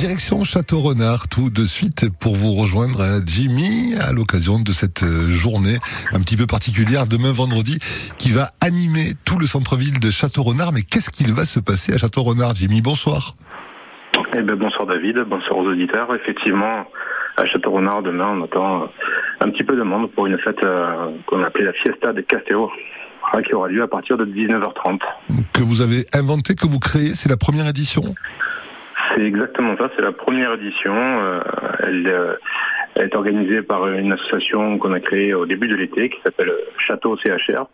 Direction Château Renard tout de suite pour vous rejoindre à Jimmy à l'occasion de cette journée un petit peu particulière demain vendredi qui va animer tout le centre-ville de Château Renard. Mais qu'est-ce qu'il va se passer à Château Renard Jimmy, bonsoir. Eh ben, bonsoir David, bonsoir aux auditeurs. Effectivement, à Château Renard demain on attend un petit peu de monde pour une fête euh, qu'on appelait la Fiesta de Castéo qui aura lieu à partir de 19h30. Que vous avez inventé, que vous créez, c'est la première édition? C'est exactement ça, c'est la première édition. Euh, euh, elle, est organisée par une association qu'on a créée au début de l'été qui s'appelle Château CHR,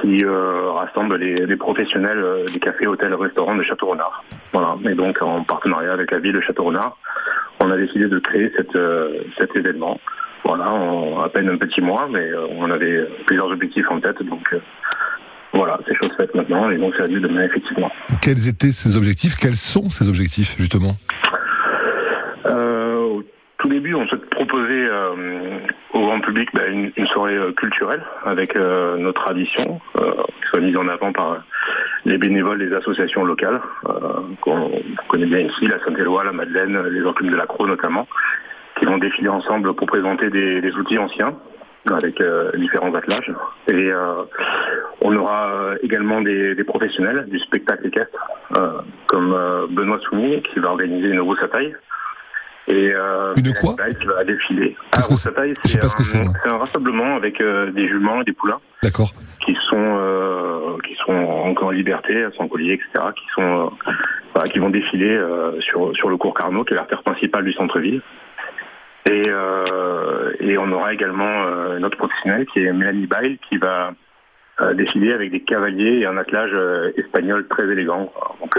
qui euh, rassemble les, professionnels des cafés, hôtels, restaurants de Château-Renard. Voilà. Et donc en partenariat avec la ville de Château-Renard, on a décidé de créer cet événement. Voilà, à peine un petit mois, mais on avait plusieurs objectifs en tête, donc voilà, c'est chose faite maintenant, et donc c'est à lieu demain, effectivement. Quels étaient ces objectifs? Quels sont ces objectifs, justement? Euh, Au tout début, on s'est proposé euh, au grand public bah, une, soirée euh, culturelle avec nos traditions, qui soit mise en avant par les bénévoles des associations locales, qu'on connaît bien ici, la Saint-Éloi, la Madeleine, les enclumes de la Croix notamment, qui vont défiler ensemble pour présenter des outils anciens avec euh, différents attelages. Et euh, on aura euh, également des, professionnels du spectacle équestre, comme Benoît Soumi qui va organiser une grosse taille. Et une quoi qui va défiler. Ah, c'est un, un, rassemblement avec des juments et des poulains. D'accord. Qui sont qui sont encore en liberté, sans collier, etc. Qui sont qui vont défiler sur sur le cours Carnot, qui est l'artère principale du centre-ville. Et, euh, et on aura également euh, notre professionnel qui est Mélanie Bail qui va euh, défiler avec des cavaliers et un attelage espagnol très élégant. Donc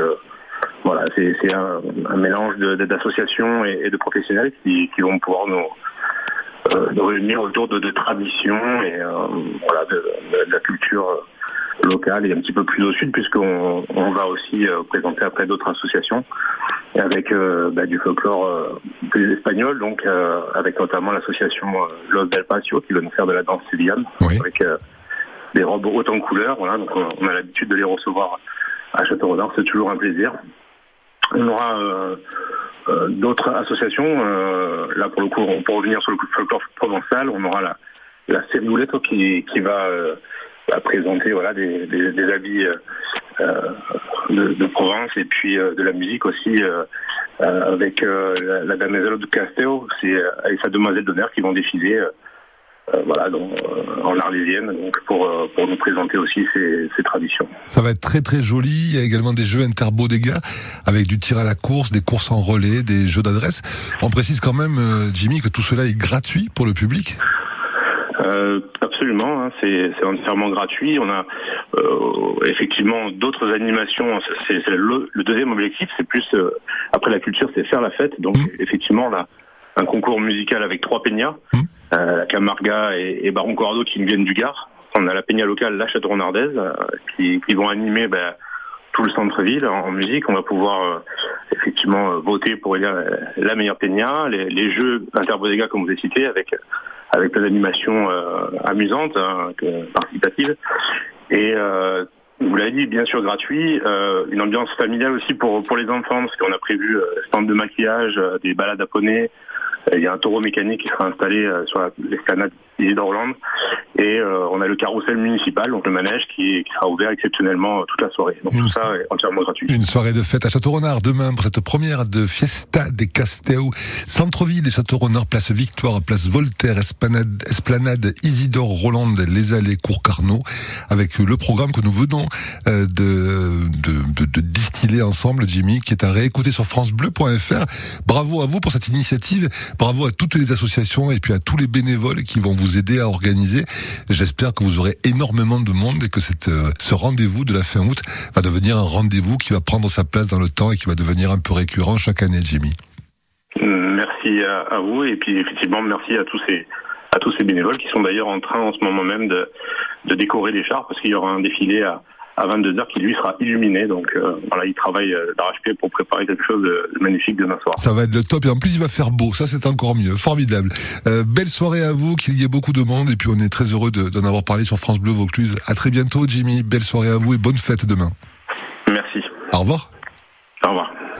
voilà, c'est un, mélange d'associations et, de professionnels qui, vont pouvoir nous, réunir autour de, traditions et voilà, de, la culture locale et un petit peu plus au sud puisqu'on on va aussi présenter après d'autres associations avec euh, bah, du folklore euh, plus espagnol, donc euh, avec notamment l'association Los del Pacio qui va nous faire de la danse sévillane, avec des robes hautes en couleurs. Voilà, donc on, a l'habitude de les recevoir à Château-Renard, c'est toujours un plaisir. On aura d'autres associations. là, pour le coup, pour revenir sur le folklore provençal, on aura la, la qui, qui va présenter voilà, des, des habits de, province et puis euh, de la musique aussi euh, euh, avec la, la Damoiselle de Castel c'est et sa demoiselle d'honneur qui vont défiler voilà, donc, en arlésienne, donc pour, pour nous présenter aussi ces, traditions. Ça va être très très joli. Il y a également des jeux interbo gars avec du tir à la course, des courses en relais, des jeux d'adresse. On précise quand même, Jimmy, que tout cela est gratuit pour le public. Euh, absolument, hein, c'est entièrement gratuit. On a euh, effectivement d'autres animations. C'est le, deuxième objectif, c'est plus euh, après la culture, c'est faire la fête. Donc mmh. effectivement, on a un concours musical avec trois peñas, mmh. La Camarga et, Baron Cordo qui viennent du Gard. On a la peña locale, la Château Renardaise, qui, vont animer ben, tout le centre-ville en, musique. On va pouvoir effectivement voter pour élire la meilleure peña, les, les jeux interbodega comme vous avez cité avec avec des animations euh, amusantes, hein, participatives. Et euh, vous l'avez dit, bien sûr gratuit, euh, une ambiance familiale aussi pour, pour les enfants, parce qu'on a prévu stand de maquillage, des balades à poney, il y a un taureau mécanique qui sera installé sur l'esplanade d'Isidore Hollande. Et euh, on a le carrousel municipal, donc le manège, qui, sera ouvert exceptionnellement euh, toute la soirée. Donc tout ça est entièrement gratuit. Une soirée de fête à Château-Renard demain pour cette première de Fiesta des Castéo. Centre-ville et Château-Renard, place Victoire, place Voltaire, Esplanade, Esplanade Isidore Roland, les allées Cours Carnot, avec le programme que nous venons euh, de, de, de, distiller ensemble, Jimmy, qui est à réécouter sur francebleu.fr. Bravo à vous pour cette initiative, bravo à toutes les associations et puis à tous les bénévoles qui vont vous aider à organiser. J'espère que vous aurez énormément de monde et que euh, ce rendez-vous de la fin août va devenir un rendez-vous qui va prendre sa place dans le temps et qui va devenir un peu récurrent chaque année, Jimmy. Merci à, vous et puis effectivement merci à tous ces à tous ces bénévoles qui sont d'ailleurs en train en ce moment même de décorer les chars parce qu'il y aura un défilé à, à 22h qui lui sera illuminé. Donc euh, voilà, il travaille euh, d'arrache-pied pour préparer quelque chose de magnifique demain soir. Ça va être le top et en plus il va faire beau, ça c'est encore mieux, formidable. Euh, belle soirée à vous, qu'il y ait beaucoup de monde et puis on est très heureux d'en avoir parlé sur France Bleu Vaucluse. À très bientôt Jimmy, belle soirée à vous et bonne fête demain. Merci. Au revoir. Au revoir.